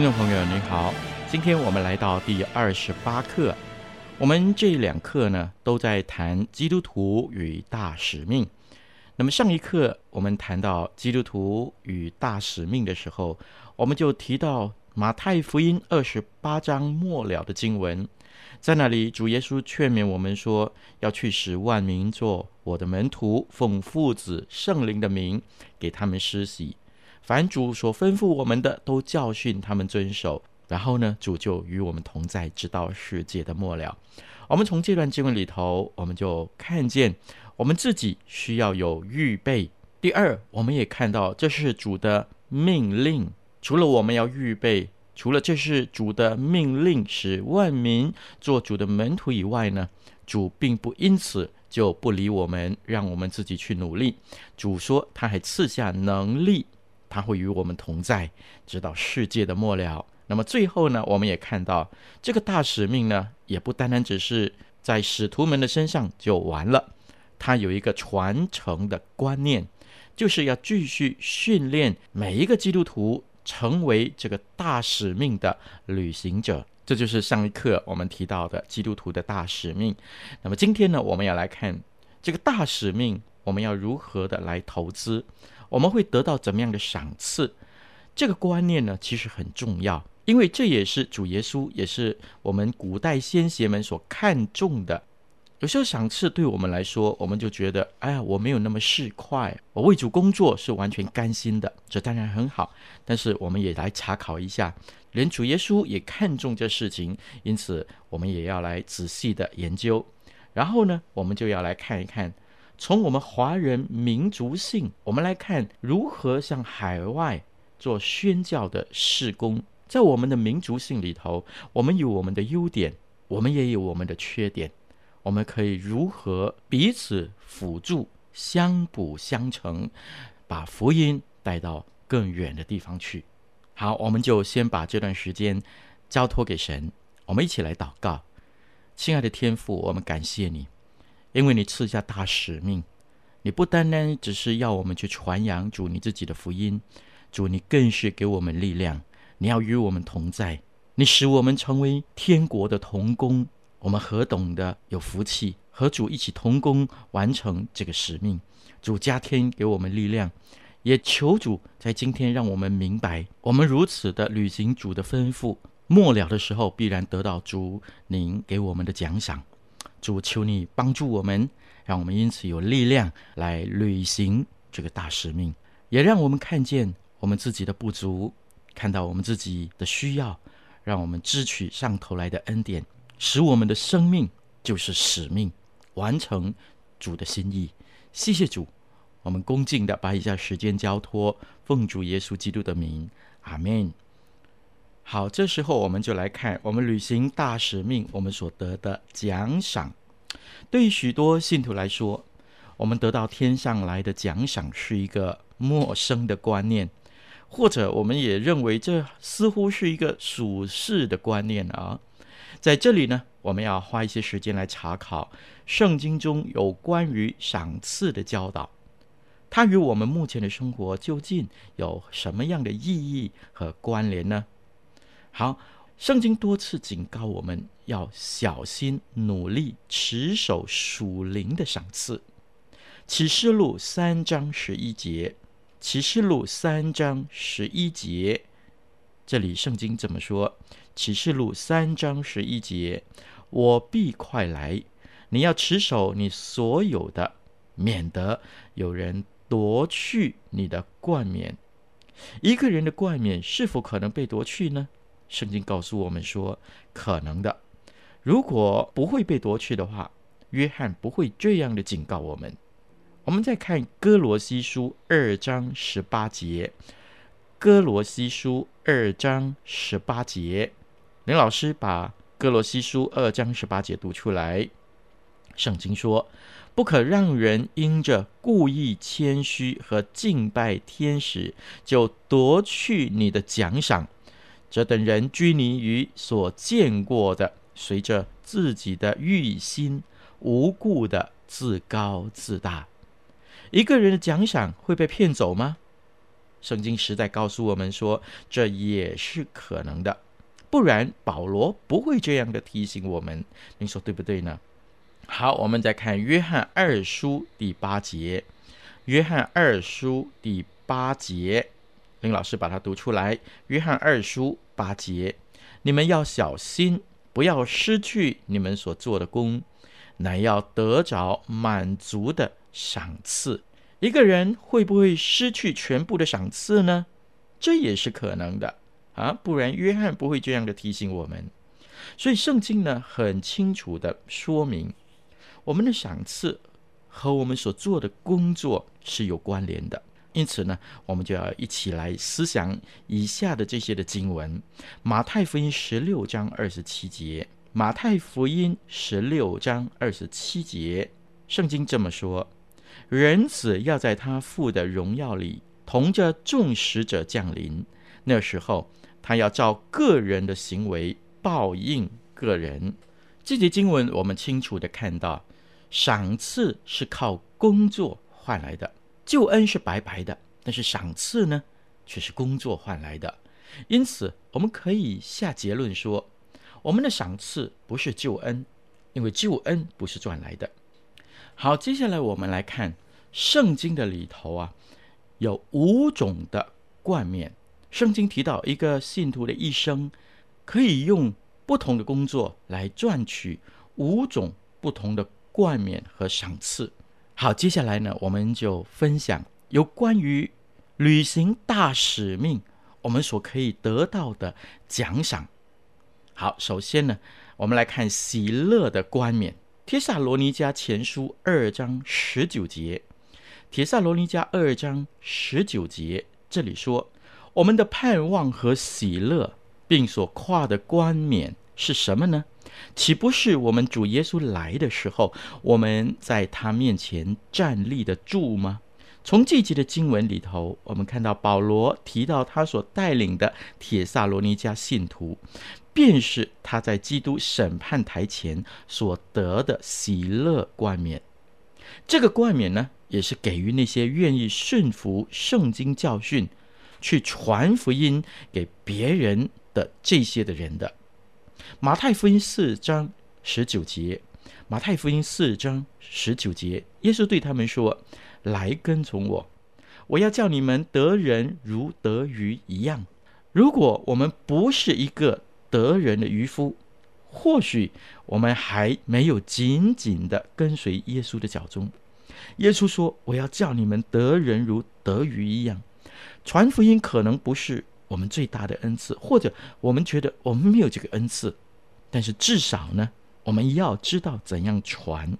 听众朋友您好，今天我们来到第二十八课。我们这两课呢，都在谈基督徒与大使命。那么上一课我们谈到基督徒与大使命的时候，我们就提到马太福音二十八章末了的经文，在那里主耶稣劝勉我们说，要去使万民做我的门徒，奉父子圣灵的名给他们施洗。凡主所吩咐我们的，都教训他们遵守。然后呢，主就与我们同在，直到世界的末了。我们从这段经文里头，我们就看见我们自己需要有预备。第二，我们也看到这是主的命令。除了我们要预备，除了这是主的命令，使万民做主的门徒以外呢，主并不因此就不理我们，让我们自己去努力。主说，他还赐下能力。他会与我们同在，直到世界的末了。那么最后呢，我们也看到这个大使命呢，也不单单只是在使徒们的身上就完了。他有一个传承的观念，就是要继续训练每一个基督徒成为这个大使命的履行者。这就是上一课我们提到的基督徒的大使命。那么今天呢，我们要来看这个大使命，我们要如何的来投资。我们会得到怎么样的赏赐？这个观念呢，其实很重要，因为这也是主耶稣，也是我们古代先贤们所看重的。有时候赏赐对我们来说，我们就觉得，哎呀，我没有那么市侩，我为主工作是完全甘心的，这当然很好。但是我们也来查考一下，连主耶稣也看重这事情，因此我们也要来仔细的研究。然后呢，我们就要来看一看。从我们华人民族性，我们来看如何向海外做宣教的事工。在我们的民族性里头，我们有我们的优点，我们也有我们的缺点。我们可以如何彼此辅助、相辅相成，把福音带到更远的地方去？好，我们就先把这段时间交托给神，我们一起来祷告。亲爱的天父，我们感谢你。因为你赐下大使命，你不单单只是要我们去传扬主你自己的福音，主你更是给我们力量，你要与我们同在，你使我们成为天国的同工，我们何等的有福气，和主一起同工完成这个使命。主加添给我们力量，也求主在今天让我们明白，我们如此的履行主的吩咐，末了的时候必然得到主您给我们的奖赏。主求你帮助我们，让我们因此有力量来履行这个大使命，也让我们看见我们自己的不足，看到我们自己的需要，让我们支取上头来的恩典，使我们的生命就是使命，完成主的心意。谢谢主，我们恭敬地把以下时间交托，奉主耶稣基督的名，阿门。好，这时候我们就来看我们履行大使命，我们所得的奖赏。对于许多信徒来说，我们得到天上来的奖赏是一个陌生的观念，或者我们也认为这似乎是一个属世的观念啊。在这里呢，我们要花一些时间来查考圣经中有关于赏赐的教导，它与我们目前的生活究竟有什么样的意义和关联呢？好，圣经多次警告我们要小心、努力、持守属灵的赏赐。启示录三章十一节，启示录三章十一节，这里圣经怎么说？启示录三章十一节：“我必快来，你要持守你所有的，免得有人夺去你的冠冕。”一个人的冠冕是否可能被夺去呢？圣经告诉我们说，可能的。如果不会被夺去的话，约翰不会这样的警告我们。我们再看哥罗西书二章十八节，哥罗西书二章十八节，林老师把哥罗西书二章十八节读出来。圣经说：“不可让人因着故意谦虚和敬拜天使，就夺去你的奖赏。这等人拘泥于所见过的，随着自己的欲心，无故的自高自大。一个人的奖赏会被骗走吗？圣经实在告诉我们说，这也是可能的。不然，保罗不会这样的提醒我们。您说对不对呢？”好，我们再看约翰二书第八节。约翰二书第八节，林老师把它读出来。约翰二书八节，你们要小心，不要失去你们所做的工，乃要得着满足的赏赐。一个人会不会失去全部的赏赐呢？这也是可能的啊，不然约翰不会这样的提醒我们。所以圣经呢，很清楚的说明。我们的赏赐和我们所做的工作是有关联的，因此呢，我们就要一起来思想以下的这些的经文：马太福音十六章二十七节，马太福音十六章二十七节，圣经这么说：人子要在他父的荣耀里，同着众使者降临，那时候他要照个人的行为报应个人。这节经文我们清楚地看到。赏赐是靠工作换来的，救恩是白白的，但是赏赐呢，却是工作换来的。因此，我们可以下结论说，我们的赏赐不是救恩，因为救恩不是赚来的。好，接下来我们来看圣经的里头啊，有五种的冠冕。圣经提到一个信徒的一生，可以用不同的工作来赚取五种不同的。冠冕和赏赐。好，接下来呢，我们就分享有关于履行大使命我们所可以得到的奖赏。好，首先呢，我们来看喜乐的冠冕。帖撒罗尼迦前书二章十九节，帖撒罗尼迦二章十九节这里说：“我们的盼望和喜乐，并所跨的冠冕是什么呢？”岂不是我们主耶稣来的时候，我们在他面前站立得住吗？从这节的经文里头，我们看到保罗提到他所带领的铁萨罗尼迦信徒，便是他在基督审判台前所得的喜乐冠冕。这个冠冕呢，也是给予那些愿意顺服圣经教训，去传福音给别人的这些的人的。马太福音四章十九节，马太福音四章十九节，耶稣对他们说：“来跟从我，我要叫你们得人如得鱼一样。”如果我们不是一个得人的渔夫，或许我们还没有紧紧的跟随耶稣的脚踪。耶稣说：“我要叫你们得人如得鱼一样。”传福音可能不是。我们最大的恩赐，或者我们觉得我们没有这个恩赐，但是至少呢，我们要知道怎样传。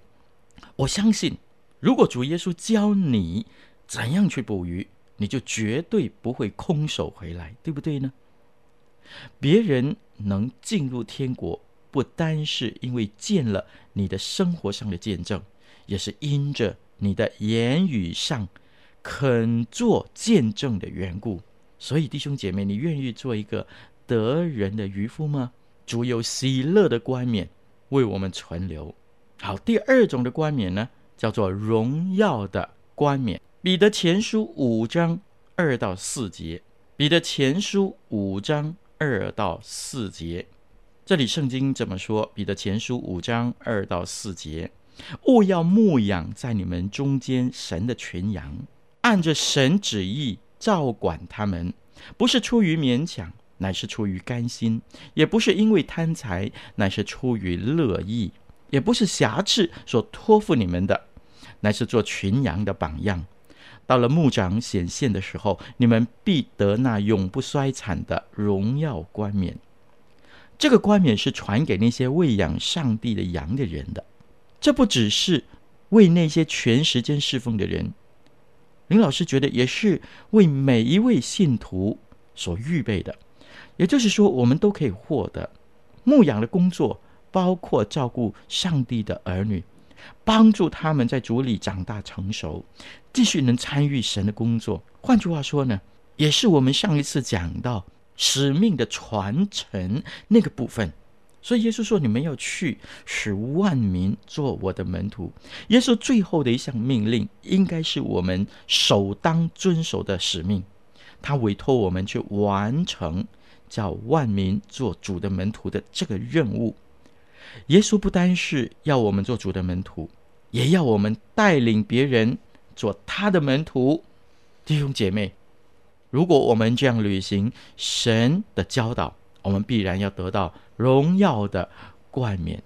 我相信，如果主耶稣教你怎样去捕鱼，你就绝对不会空手回来，对不对呢？别人能进入天国，不单是因为见了你的生活上的见证，也是因着你的言语上肯做见证的缘故。所以，弟兄姐妹，你愿意做一个得人的渔夫吗？主有喜乐的冠冕为我们存留。好，第二种的冠冕呢，叫做荣耀的冠冕。彼得前书五章二到四节。彼得前书五章二到四节，这里圣经怎么说？彼得前书五章二到四节：勿要牧养在你们中间神的群羊。按着神旨意照管他们，不是出于勉强，乃是出于甘心；也不是因为贪财，乃是出于乐意；也不是瑕疵所托付你们的，乃是做群羊的榜样。到了牧长显现的时候，你们必得那永不衰残的荣耀冠冕。这个冠冕是传给那些喂养上帝的羊的人的。这不只是为那些全时间侍奉的人，林老师觉得也是为每一位信徒所预备的。也就是说，我们都可以获得牧养的工作，包括照顾上帝的儿女。帮助他们在主里长大成熟，继续能参与神的工作。换句话说呢，也是我们上一次讲到使命的传承那个部分。所以耶稣说：“你们要去，使万民做我的门徒。”耶稣最后的一项命令，应该是我们首当遵守的使命。他委托我们去完成叫万民做主的门徒的这个任务。耶稣不单是要我们做主的门徒，也要我们带领别人做他的门徒。弟兄姐妹，如果我们这样履行神的教导，我们必然要得到荣耀的冠冕。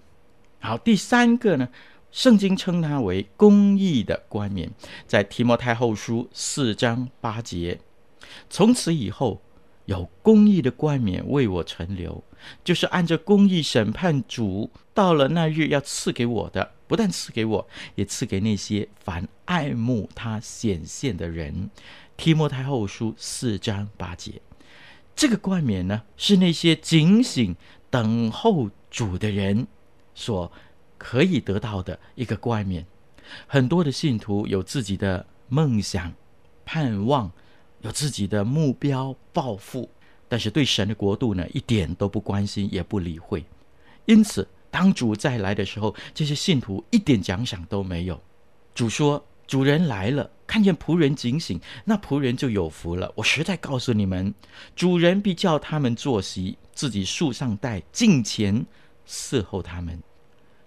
好，第三个呢，圣经称它为公义的冠冕，在提摩太后书四章八节。从此以后，有公义的冠冕为我存留，就是按着公义审判主到了那日要赐给我的，不但赐给我，也赐给那些凡爱慕他显现的人。提摩太后书四章八节，这个冠冕呢，是那些警醒等候主的人所可以得到的一个冠冕。很多的信徒有自己的梦想、盼望。有自己的目标抱负，但是对神的国度呢，一点都不关心，也不理会。因此，当主再来的时候，这些信徒一点奖赏都没有。主说：“主人来了，看见仆人警醒，那仆人就有福了。我实在告诉你们，主人必叫他们坐席，自己束上带，近前伺候他们。”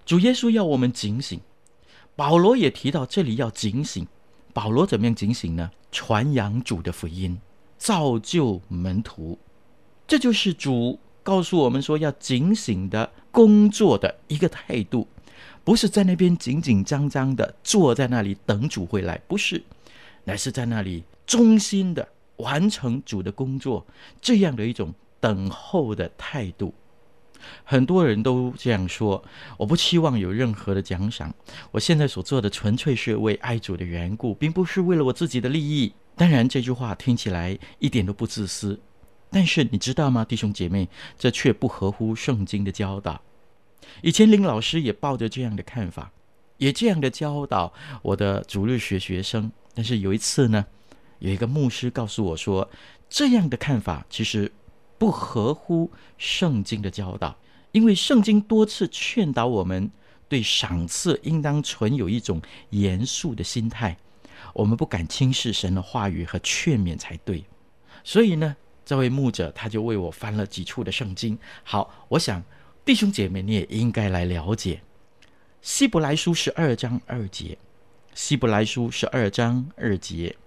主耶稣要我们警醒，保罗也提到这里要警醒。保罗怎么样警醒呢？传扬主的福音，造就门徒，这就是主告诉我们说要警醒的工作的一个态度，不是在那边紧紧张张的坐在那里等主回来，不是，乃是在那里忠心的完成主的工作，这样的一种等候的态度。很多人都这样说，我不期望有任何的奖赏。我现在所做的纯粹是为爱主的缘故，并不是为了我自己的利益。当然，这句话听起来一点都不自私，但是你知道吗，弟兄姐妹，这却不合乎圣经的教导。以前林老师也抱着这样的看法，也这样的教导我的主日学学生。但是有一次呢，有一个牧师告诉我说，这样的看法其实。不合乎圣经的教导，因为圣经多次劝导我们对赏赐应当存有一种严肃的心态，我们不敢轻视神的话语和劝勉才对。所以呢，这位牧者他就为我翻了几处的圣经。好，我想弟兄姐妹你也应该来了解希伯来书十二章二节。希伯来书十二章二节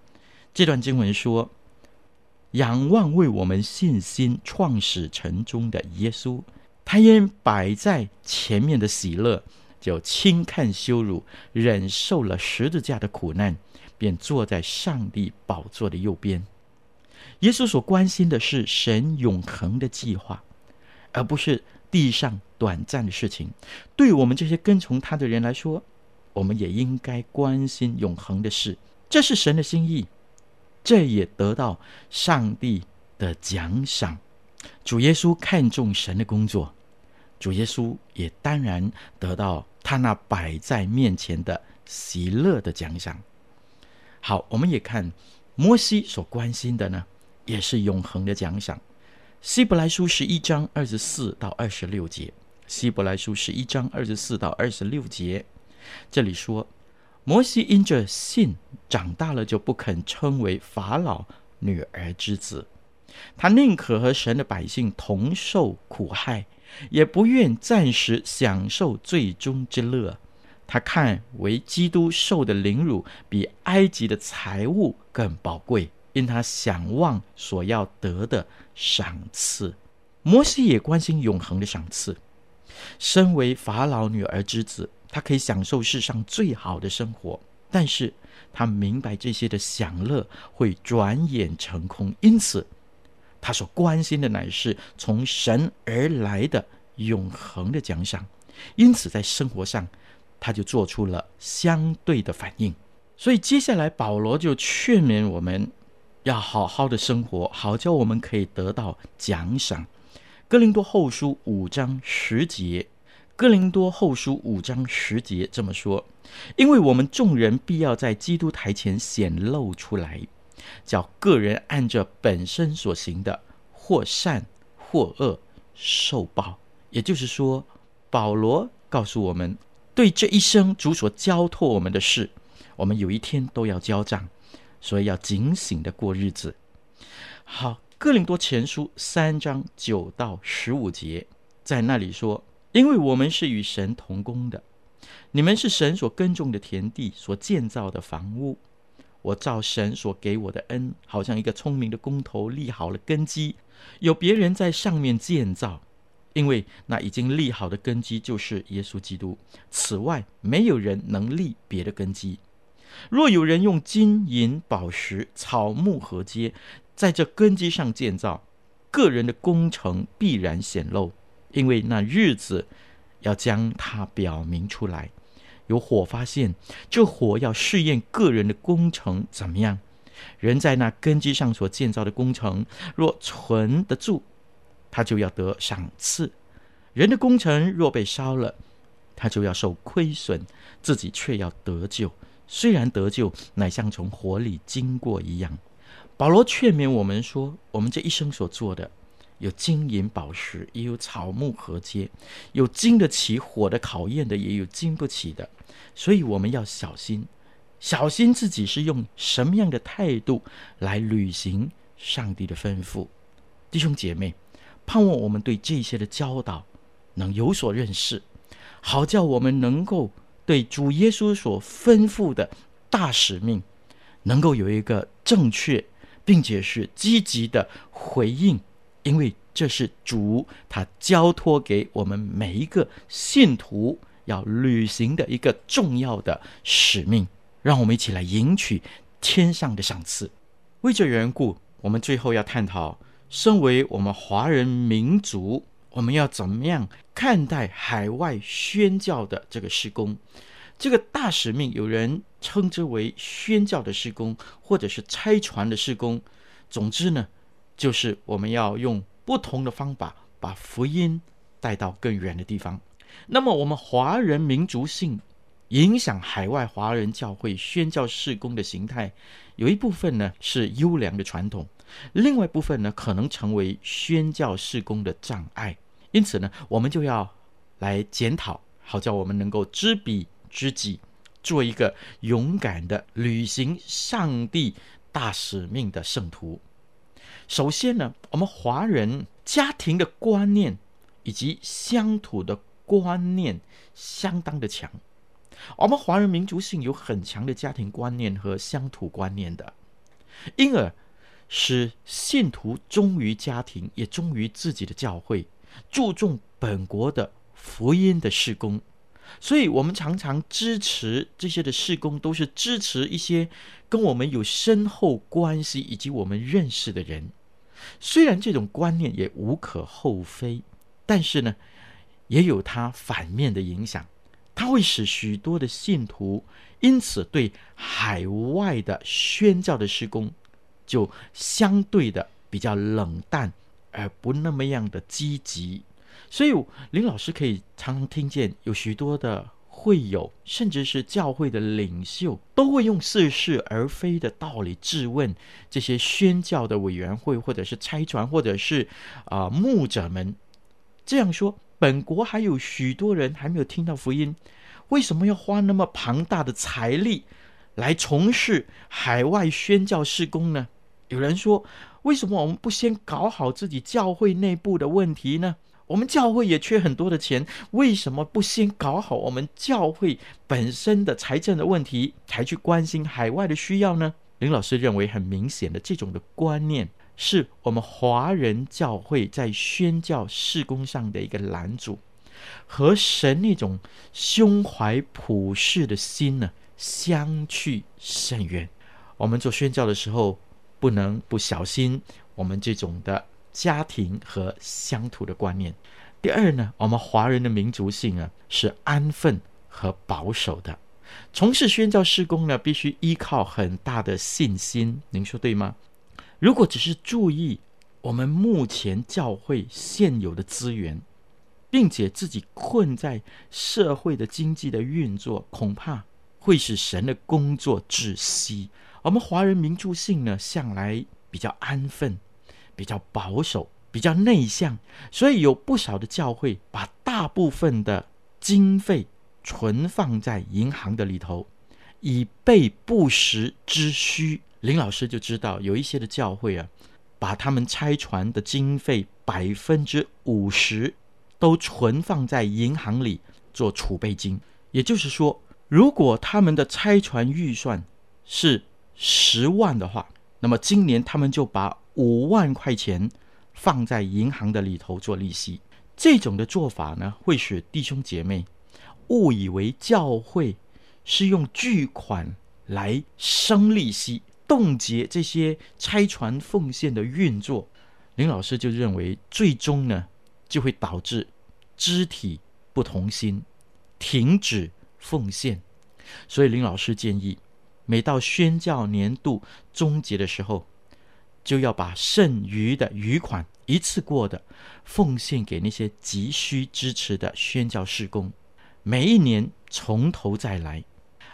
这段经文说。仰望为我们信心创始成终的耶稣，他因摆在前面的喜乐，就轻看羞辱，忍受了十字架的苦难，便坐在上帝宝座的右边。耶稣所关心的是神永恒的计划，而不是地上短暂的事情。对我们这些跟从他的人来说，我们也应该关心永恒的事，这是神的心意。这也得到上帝的奖赏。主耶稣看重神的工作，主耶稣也当然得到他那摆在面前的喜乐的奖赏。好，我们也看摩西所关心的呢，也是永恒的奖赏。希伯来书十一章二十四到二十六节，希伯来书十一章二十四到二十六节，这里说。摩西因着信长大了，就不肯称为法老女儿之子。他宁可和神的百姓同受苦害，也不愿暂时享受最终之乐。他看为基督受的凌辱，比埃及的财物更宝贵，因他想望所要得的赏赐。摩西也关心永恒的赏赐。身为法老女儿之子，他可以享受世上最好的生活，但是他明白这些的享乐会转眼成空，因此他所关心的乃是从神而来的永恒的奖赏。因此，在生活上，他就做出了相对的反应。所以，接下来保罗就劝勉我们要好好的生活，好叫我们可以得到奖赏。哥林多后书五章十节，哥林多后书五章十节这么说：因为我们众人必要在基督台前显露出来，叫个人按着本身所行的，或善或恶受报。也就是说，保罗告诉我们，对这一生主所交托我们的事，我们有一天都要交账，所以要警醒的过日子。好。哥林多前书三章九到十五节，在那里说：“因为我们是与神同工的，你们是神所耕种的田地，所建造的房屋。我照神所给我的恩，好像一个聪明的工头立好了根基，有别人在上面建造。因为那已经立好的根基就是耶稣基督，此外没有人能立别的根基。若有人用金银宝石、草木禾秸，在这根基上建造，个人的工程必然显露，因为那日子要将它表明出来。有火发现，这火要试验个人的工程怎么样。人在那根基上所建造的工程，若存得住，他就要得赏赐；人的工程若被烧了，他就要受亏损，自己却要得救。虽然得救，乃像从火里经过一样。保罗劝勉我们说：“我们这一生所做的，有金银宝石，也有草木禾秸，有经得起火的考验的，也有经不起的。所以我们要小心，小心自己是用什么样的态度来履行上帝的吩咐。”弟兄姐妹，盼望我们对这些的教导能有所认识，好叫我们能够对主耶稣所吩咐的大使命，能够有一个正确。并且是积极的回应，因为这是主他交托给我们每一个信徒要履行的一个重要的使命。让我们一起来迎取天上的赏赐。为这缘故，我们最后要探讨：身为我们华人民族，我们要怎么样看待海外宣教的这个事工？这个大使命，有人称之为宣教的事工，或者是拆船的事工。总之呢，就是我们要用不同的方法，把福音带到更远的地方。那么，我们华人民族性影响海外华人教会宣教事工的形态，有一部分呢是优良的传统，另外一部分呢可能成为宣教事工的障碍。因此呢，我们就要来检讨，好叫我们能够知彼。知己，做一个勇敢的履行上帝大使命的圣徒。首先呢，我们华人家庭的观念以及乡土的观念相当的强。我们华人民族性有很强的家庭观念和乡土观念的，因而使信徒忠于家庭，也忠于自己的教会，注重本国的福音的事工。所以，我们常常支持这些的事工，都是支持一些跟我们有深厚关系以及我们认识的人。虽然这种观念也无可厚非，但是呢，也有它反面的影响。它会使许多的信徒因此对海外的宣教的施工就相对的比较冷淡，而不那么样的积极。所以林老师可以常常听见有许多的会友，甚至是教会的领袖，都会用似是而非的道理质问这些宣教的委员会，或者是差传，或者是啊、牧者们。这样说，本国还有许多人还没有听到福音，为什么要花那么庞大的财力来从事海外宣教事工呢？有人说，为什么我们不先搞好自己教会内部的问题呢？我们教会也缺很多的钱，为什么不先搞好我们教会本身的财政的问题，才去关心海外的需要呢？林老师认为很明显的这种的观念，是我们华人教会在宣教事工上的一个拦阻，和神那种胸怀普世的心呢相去甚远。我们做宣教的时候，不能不小心我们这种的家庭和乡土的观念。第二呢，我们华人的民族性啊是安分和保守的，从事宣教事工呢必须依靠很大的信心。您说对吗？如果只是注意我们目前教会现有的资源，并且自己困在社会的经济的运作，恐怕会使神的工作窒息。我们华人民族性呢，向来比较安分，比较保守，比较内向，所以有不少的教会把大部分的经费存放在银行的里头，以备不时之需。林老师就知道，有一些的教会啊，把他们拆船的经费百分之五十都存放在银行里做储备金。也就是说，如果他们的拆船预算是十万的话，那么今年他们就把五万块钱放在银行的里头做利息。这种的做法呢，会使弟兄姐妹误以为教会是用巨款来生利息，冻结这些拆船奉献的运作。林老师就认为，最终呢，就会导致肢体不同心，停止奉献。所以林老师建议。每到宣教年度终结的时候，就要把剩余的余款一次过的奉献给那些急需支持的宣教事工。每一年从头再来，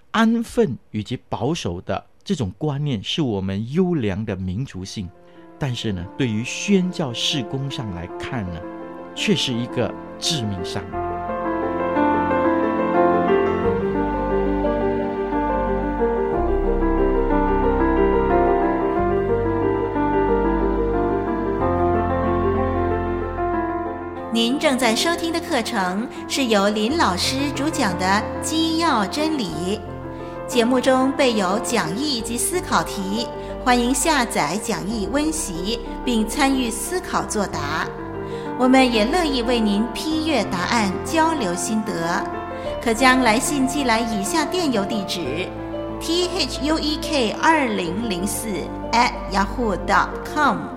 安分以及保守的这种观念是我们优良的民族性，但是呢，对于宣教事工上来看呢，却是一个致命伤。正在收听的课程是由林老师主讲的《基要真理》，节目中备有讲义及思考题，欢迎下载讲义温习并参与思考作答。我们也乐意为您批阅答案，交流心得。可将来信寄来以下电邮地址：t h u e k 二零零四 at yahoo dot com。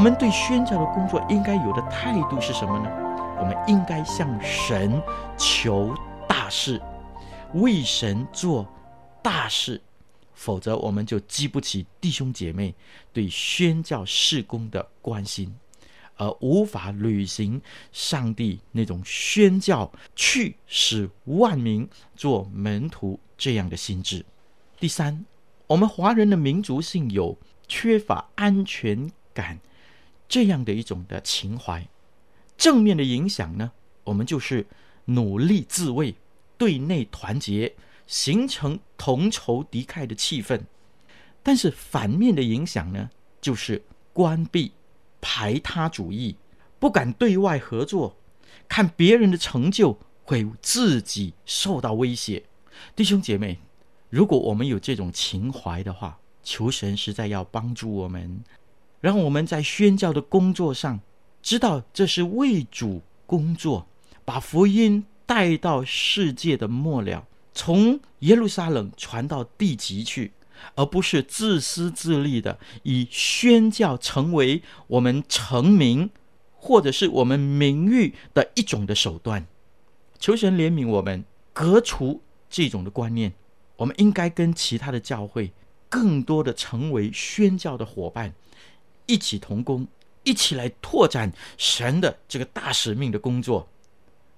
我们对宣教的工作应该有的态度是什么呢？我们应该向神求大事，为神做大事，否则我们就激不起弟兄姐妹对宣教事工的关心，而无法履行上帝那种宣教去使万民做门徒这样的心志。第三，我们华人的民族性有缺乏安全感。这样的一种的情怀，正面的影响呢，我们就是努力自卫，对内团结，形成同仇敌忾的气氛。但是反面的影响呢，就是关闭、排他主义，不敢对外合作，看别人的成就会自己受到威胁。弟兄姐妹，如果我们有这种情怀的话，求神实在要帮助我们。让我们在宣教的工作上，知道这是为主工作，把福音带到世界的末了，从耶路撒冷传到地极去，而不是自私自利的以宣教成为我们成名或者是我们名誉的一种的手段。求神怜悯我们，革除这种的观念。我们应该跟其他的教会更多的成为宣教的伙伴。一起同工，一起来拓展神的这个大使命的工作。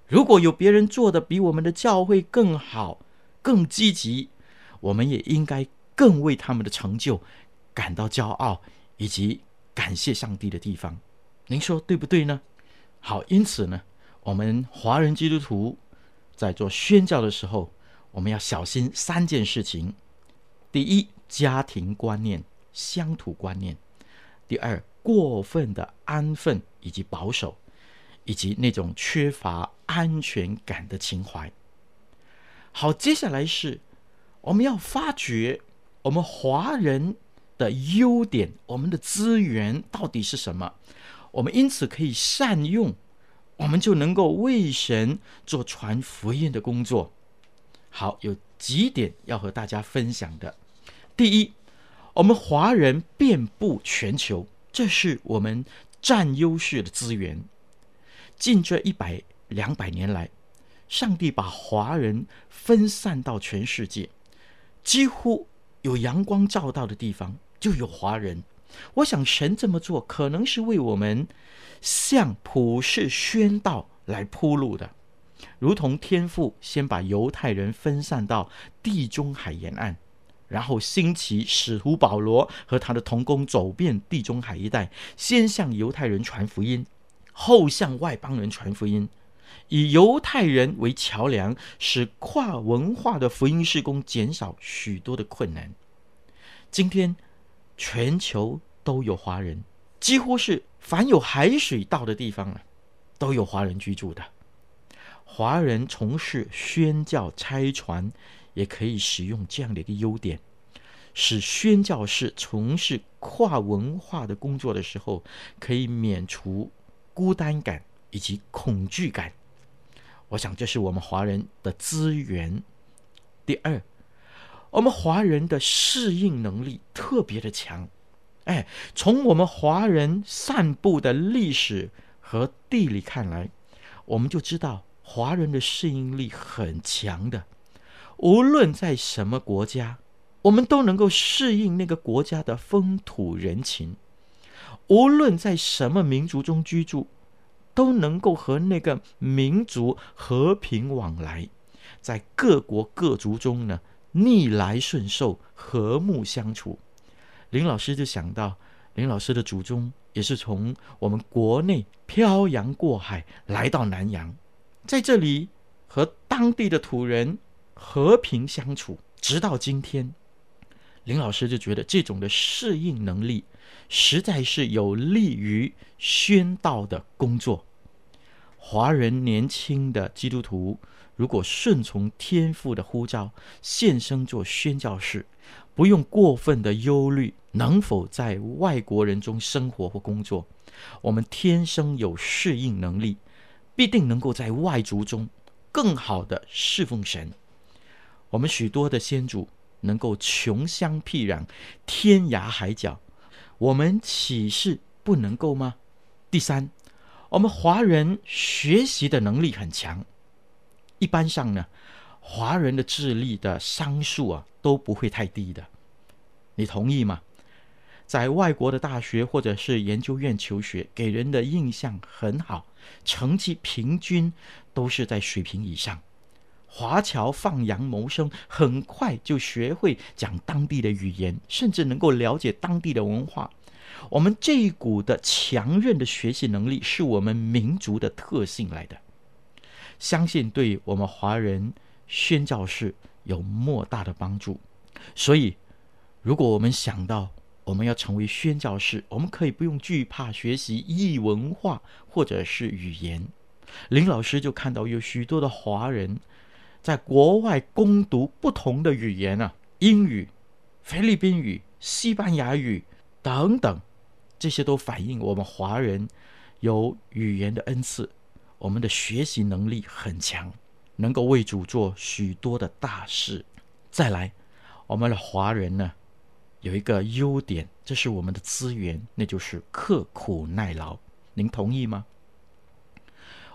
如果有别人做的比我们的教会更好、更积极，我们也应该更为他们的成就感到骄傲，以及感谢上帝的地方。您说对不对呢？好，因此呢，我们华人基督徒在做宣教的时候，我们要小心三件事情：第一，家庭观念、乡土观念；第二，过分的安分以及保守，以及那种缺乏安全感的情怀。好，接下来是我们要发掘我们华人的优点，我们的资源到底是什么？我们因此可以善用，我们就能够为神做传福音的工作。好，有几点要和大家分享的。第一，我们华人遍布全球，这是我们占优势的资源。近这一百两百年来，上帝把华人分散到全世界，几乎有阳光照到的地方就有华人。我想神这么做，可能是为我们向普世宣道来铺路的，如同天父先把犹太人分散到地中海沿岸，然后兴起使徒保罗和他的同工走遍地中海一带，先向犹太人传福音，后向外邦人传福音。以犹太人为桥梁，使跨文化的福音事工减少许多的困难。今天，全球都有华人，几乎是凡有海水道的地方啊，都有华人居住的。华人从事宣教差传，也可以使用这样的一个优点，使宣教士从事跨文化的工作的时候，可以免除孤单感以及恐惧感。我想这是我们华人的资源。第二，我们华人的适应能力特别的强。哎，从我们华人散布的历史和地理看来，我们就知道华人的适应力很强的。无论在什么国家，我们都能够适应那个国家的风土人情；无论在什么民族中居住，都能够和那个民族和平往来，在各国各族中呢，逆来顺受，和睦相处。林老师就想到，林老师的祖宗也是从我们国内漂洋过海来到南洋，在这里和当地的土人和平相处，直到今天。林老师就觉得这种的适应能力，实在是有利于宣道的工作。华人年轻的基督徒，如果顺从天父的呼召，献身做宣教士，不用过分的忧虑能否在外国人中生活或工作，我们天生有适应能力，必定能够在外族中更好的侍奉神。我们许多的先祖能够穷乡僻壤、天涯海角，我们岂是不能够吗？第三，我们华人学习的能力很强。一般上呢，华人的智力的商数啊都不会太低的，你同意吗？在外国的大学或者是研究院求学，给人的印象很好，成绩平均都是在水平以上。华侨放羊谋生，很快就学会讲当地的语言，甚至能够了解当地的文化。我们这一股的强韧的学习能力，是我们民族的特性来的。相信对我们华人宣教士有莫大的帮助，所以如果我们想到我们要成为宣教士，我们可以不用惧怕学习异文化或者是语言。林老师就看到有许多的华人在国外攻读不同的语言啊，英语、菲律宾语、西班牙语等等，这些都反映我们华人有语言的恩赐。我们的学习能力很强，能够为主做许多的大事。再来，我们的华人呢，有一个优点，这是我们的资源，那就是刻苦耐劳。您同意吗？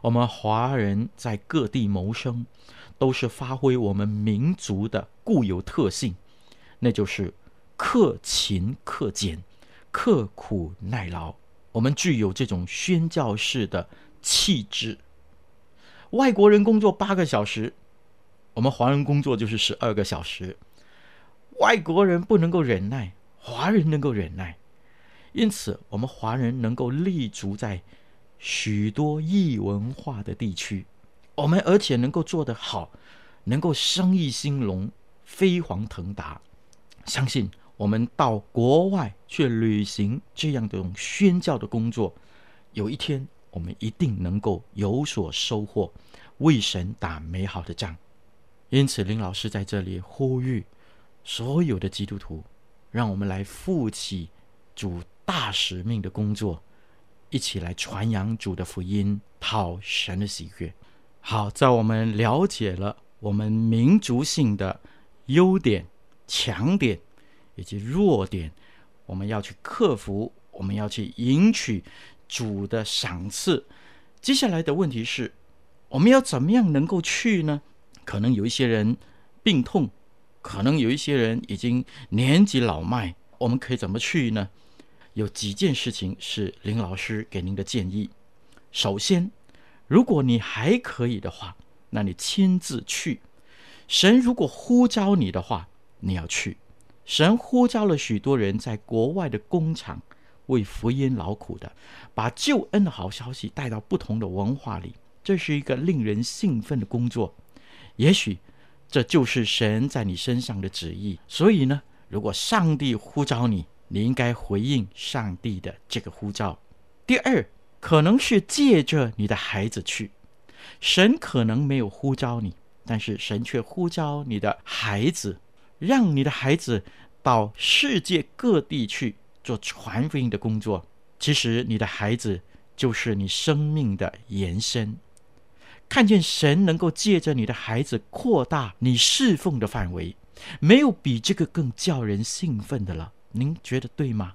我们华人在各地谋生，都是发挥我们民族的固有特性，那就是克勤克俭、刻苦耐劳。我们具有这种宣教式的气质，外国人工作八个小时，我们华人工作就是十二个小时。外国人不能够忍耐，华人能够忍耐，因此我们华人能够立足在许多异文化的地区，我们而且能够做得好，能够生意兴隆、飞黄腾达。相信我们到国外去旅行这样的种宣教的工作，有一天我们一定能够有所收获，为神打美好的仗。因此，林老师在这里呼吁所有的基督徒，让我们来负起主大使命的工作。一起来传扬主的福音，讨神的喜悦。好，在我们了解了我们民族性的优点、强点以及弱点，我们要去克服，我们要去赢取主的赏赐。接下来的问题是，我们要怎么样能够去呢？可能有一些人病痛，可能有一些人已经年纪老迈，我们可以怎么去呢？有几件事情是林老师给您的建议。首先，如果你还可以的话，那你亲自去。神如果呼召你的话，你要去。神呼召了许多人在国外的工厂为福音劳苦的，把救恩的好消息带到不同的文化里，这是一个令人兴奋的工作。也许这就是神在你身上的旨意。所以呢，如果上帝呼召你，你应该回应上帝的这个呼召。第二，可能是借着你的孩子去，神可能没有呼召你，但是神却呼召你的孩子，让你的孩子到世界各地去做传福音的工作。其实，你的孩子就是你生命的延伸。看见神能够借着你的孩子扩大你侍奉的范围，没有比这个更叫人兴奋的了。您觉得对吗？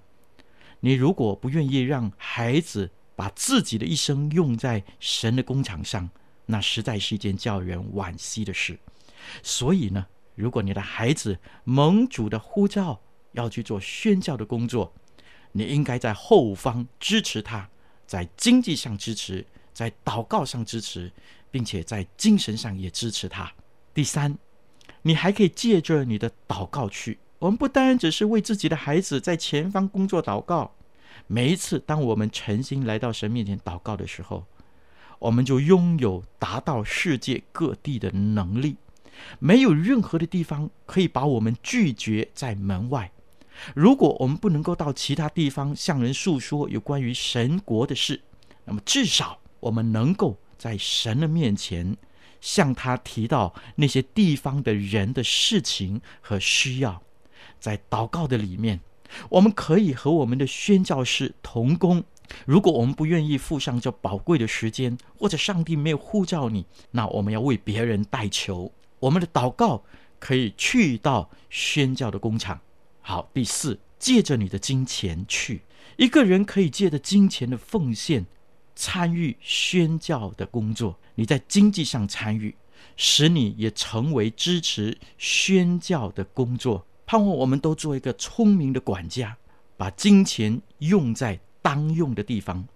你如果不愿意让孩子把自己的一生用在神的工厂上，那实在是一件叫人惋惜的事。所以呢，如果你的孩子蒙主的呼召要去做宣教的工作，你应该在后方支持他，在经济上支持，在祷告上支持，并且在精神上也支持他。第三，你还可以借着你的祷告去。我们不单只是为自己的孩子在前方工作祷告，每一次当我们诚心来到神面前祷告的时候，我们就拥有达到世界各地的能力。没有任何的地方可以把我们拒绝在门外。如果我们不能够到其他地方向人诉说有关于神国的事，那么至少我们能够在神的面前向他提到那些地方的人的事情和需要。在祷告的里面，我们可以和我们的宣教士同工。如果我们不愿意付上这宝贵的时间，或者上帝没有呼召你，那我们要为别人代求。我们的祷告可以去到宣教的工厂。好，第四，借着你的金钱去。一个人可以借着金钱的奉献参与宣教的工作。你在经济上参与，使你也成为支持宣教的工作。盼望我们都做一个聪明的管家，把金钱用在当用的地方，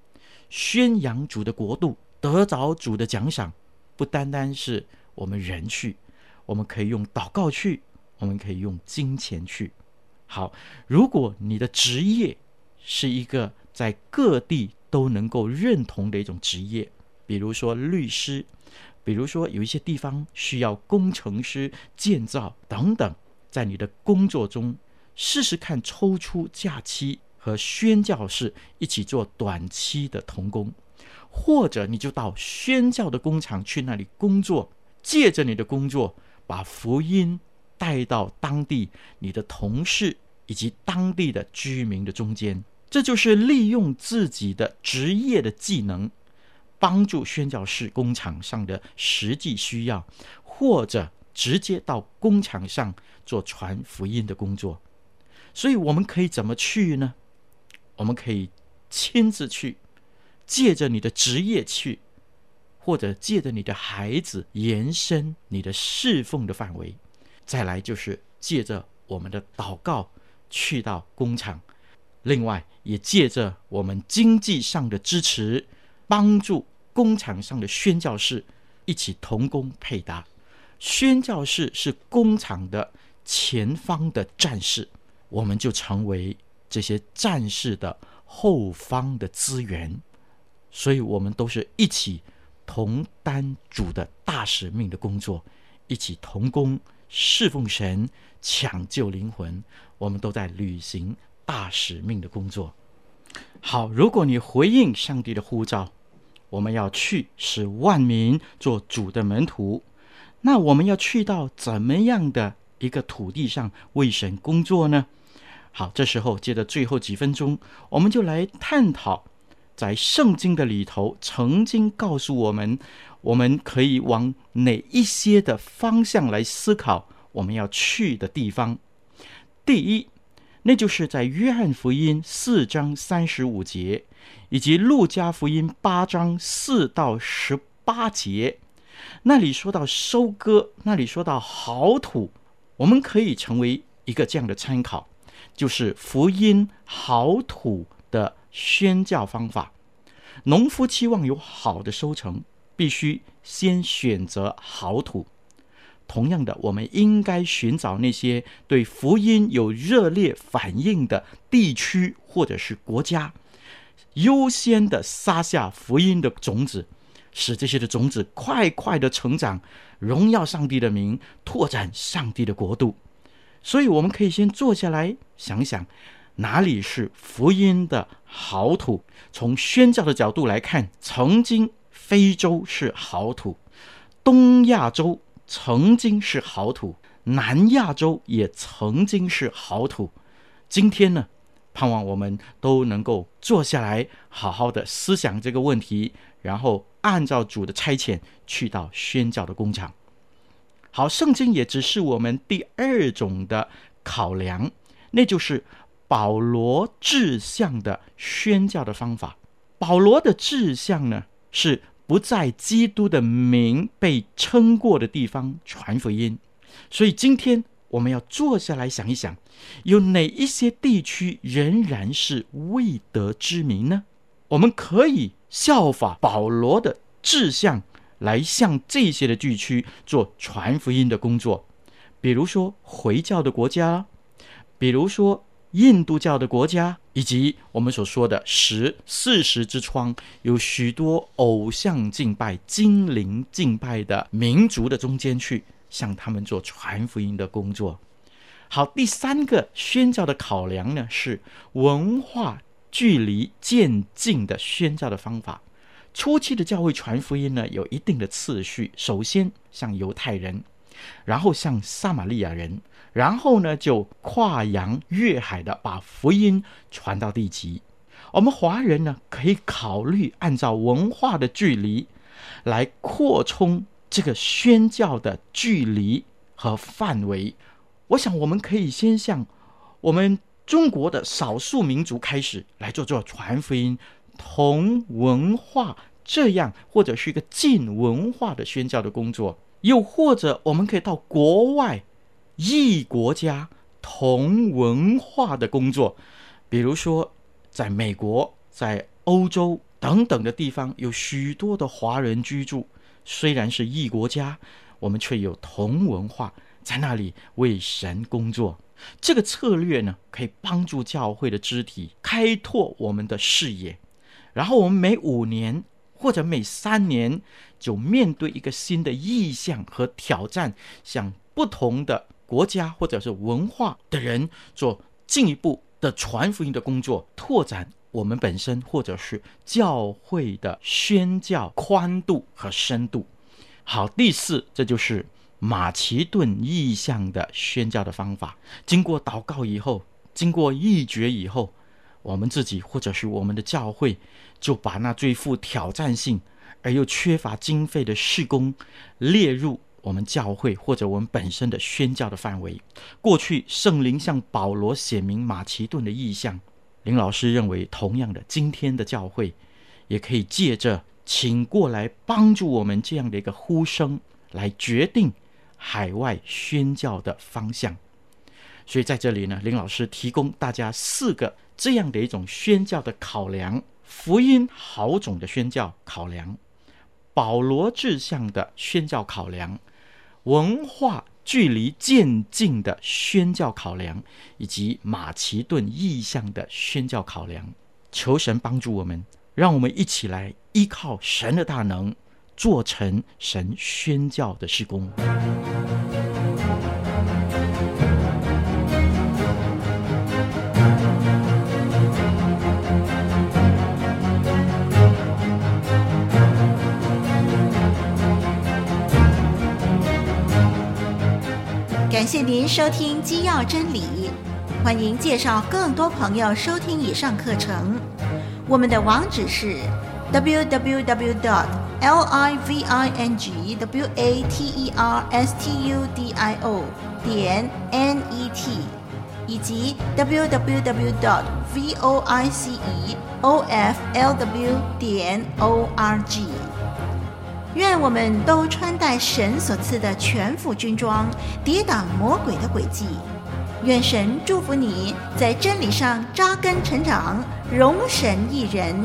宣扬主的国度，得着主的奖赏。不单单是我们人去，我们可以用祷告去，我们可以用金钱去。好，如果你的职业是一个在各地都能够认同的一种职业，比如说律师，比如说有一些地方需要工程师、建造等等。在你的工作中，试试看抽出假期和宣教士一起做短期的童工，或者你就到宣教的工厂去那里工作，借着你的工作把福音带到当地你的同事以及当地的居民的中间。这就是利用自己的职业的技能，帮助宣教士工厂上的实际需要，或者。直接到工厂上做传福音的工作，所以我们可以怎么去呢？我们可以亲自去，借着你的职业去，或者借着你的孩子延伸你的侍奉的范围。再来就是借着我们的祷告去到工厂，另外也借着我们经济上的支持，帮助工厂上的宣教士一起同工配搭。宣教士是工厂的前方的战士，我们就成为这些战士的后方的资源，所以我们都是一起同担主的大使命的工作，一起同工侍奉神，抢救灵魂。我们都在履行大使命的工作。好，如果你回应上帝的呼召，我们要去使万民做主的门徒，那我们要去到怎么样的一个土地上为神工作呢？好，这时候接着最后几分钟，我们就来探讨，在圣经的里头曾经告诉我们，我们可以往哪一些的方向来思考我们要去的地方。第一，那就是在约翰福音四章三十五节，以及路加福音八章四到十八节，那里说到收割，那里说到好土，我们可以成为一个这样的参考，就是福音好土的宣教方法。农夫期望有好的收成，必须先选择好土。同样的，我们应该寻找那些对福音有热烈反应的地区或者是国家，优先的撒下福音的种子，使这些的种子快快的成长，荣耀上帝的名，拓展上帝的国度。所以，我们可以先坐下来想想，哪里是福音的好土。从宣教的角度来看，曾经非洲是好土，东亚洲。曾经是好土，南亚洲也曾经是好土。今天呢，盼望我们都能够坐下来，好好的思想这个问题，然后按照主的差遣去到宣教的工厂。好，圣经也只是我们第二种的考量，那就是保罗志向的宣教的方法。保罗的志向呢，是。不在基督的名被称过的地方传福音，所以今天我们要坐下来想一想，有哪一些地区仍然是未得之名呢？我们可以效法保罗的志向，来向这些的地区做传福音的工作，比如说回教的国家，比如说。印度教的国家，以及我们所说的十四十之窗，有许多偶像敬拜、精灵敬拜的民族的中间去，向他们做传福音的工作。好，第三个宣教的考量呢，是文化距离渐近的宣教的方法。初期的教会传福音呢，有一定的次序，首先向犹太人，然后向撒玛利亚人。然后呢，就跨洋越海的把福音传到地极。我们华人呢，可以考虑按照文化的距离来扩充这个宣教的距离和范围。我想，我们可以先向我们中国的少数民族开始来做做传福音、同文化这样，或者是一个近文化的宣教的工作。又或者，我们可以到国外。异国家同文化的工作，比如说在美国、在欧洲等等的地方，有许多的华人居住。虽然是异国家，我们却有同文化，在那里为神工作。这个策略呢，可以帮助教会的肢体开拓我们的视野。然后我们每五年或者每三年，就面对一个新的意向和挑战，向不同的。国家或者是文化的人做进一步的传福音的工作，拓展我们本身或者是教会的宣教宽度和深度。好，第四，这就是马其顿意象的宣教的方法。经过祷告以后，经过议决以后，我们自己或者是我们的教会，就把那最富挑战性而又缺乏经费的事工列入。我们教会或者我们本身的宣教的范围，过去圣灵向保罗写明马其顿的意象，林老师认为，同样的，今天的教会也可以借着请过来帮助我们这样的一个呼声，来决定海外宣教的方向。所以在这里呢，林老师提供大家四个这样的一种宣教的考量：福音好种的宣教考量，保罗志向的宣教考量。文化距离渐近的宣教考量，以及马其顿意象的宣教考量，求神帮助我们让我们一起来依靠神的大能，做成神宣教的事工。感谢您收听《基要真理》，欢迎介绍更多朋友收听以上课程。我们的网址是 www.livingwaterstudio 点 net，以及 www.voiceoflw 点 org。愿我们都穿戴神所赐的全副军装，抵挡魔鬼的诡计。愿神祝福你在真理上扎根成长，荣神益人。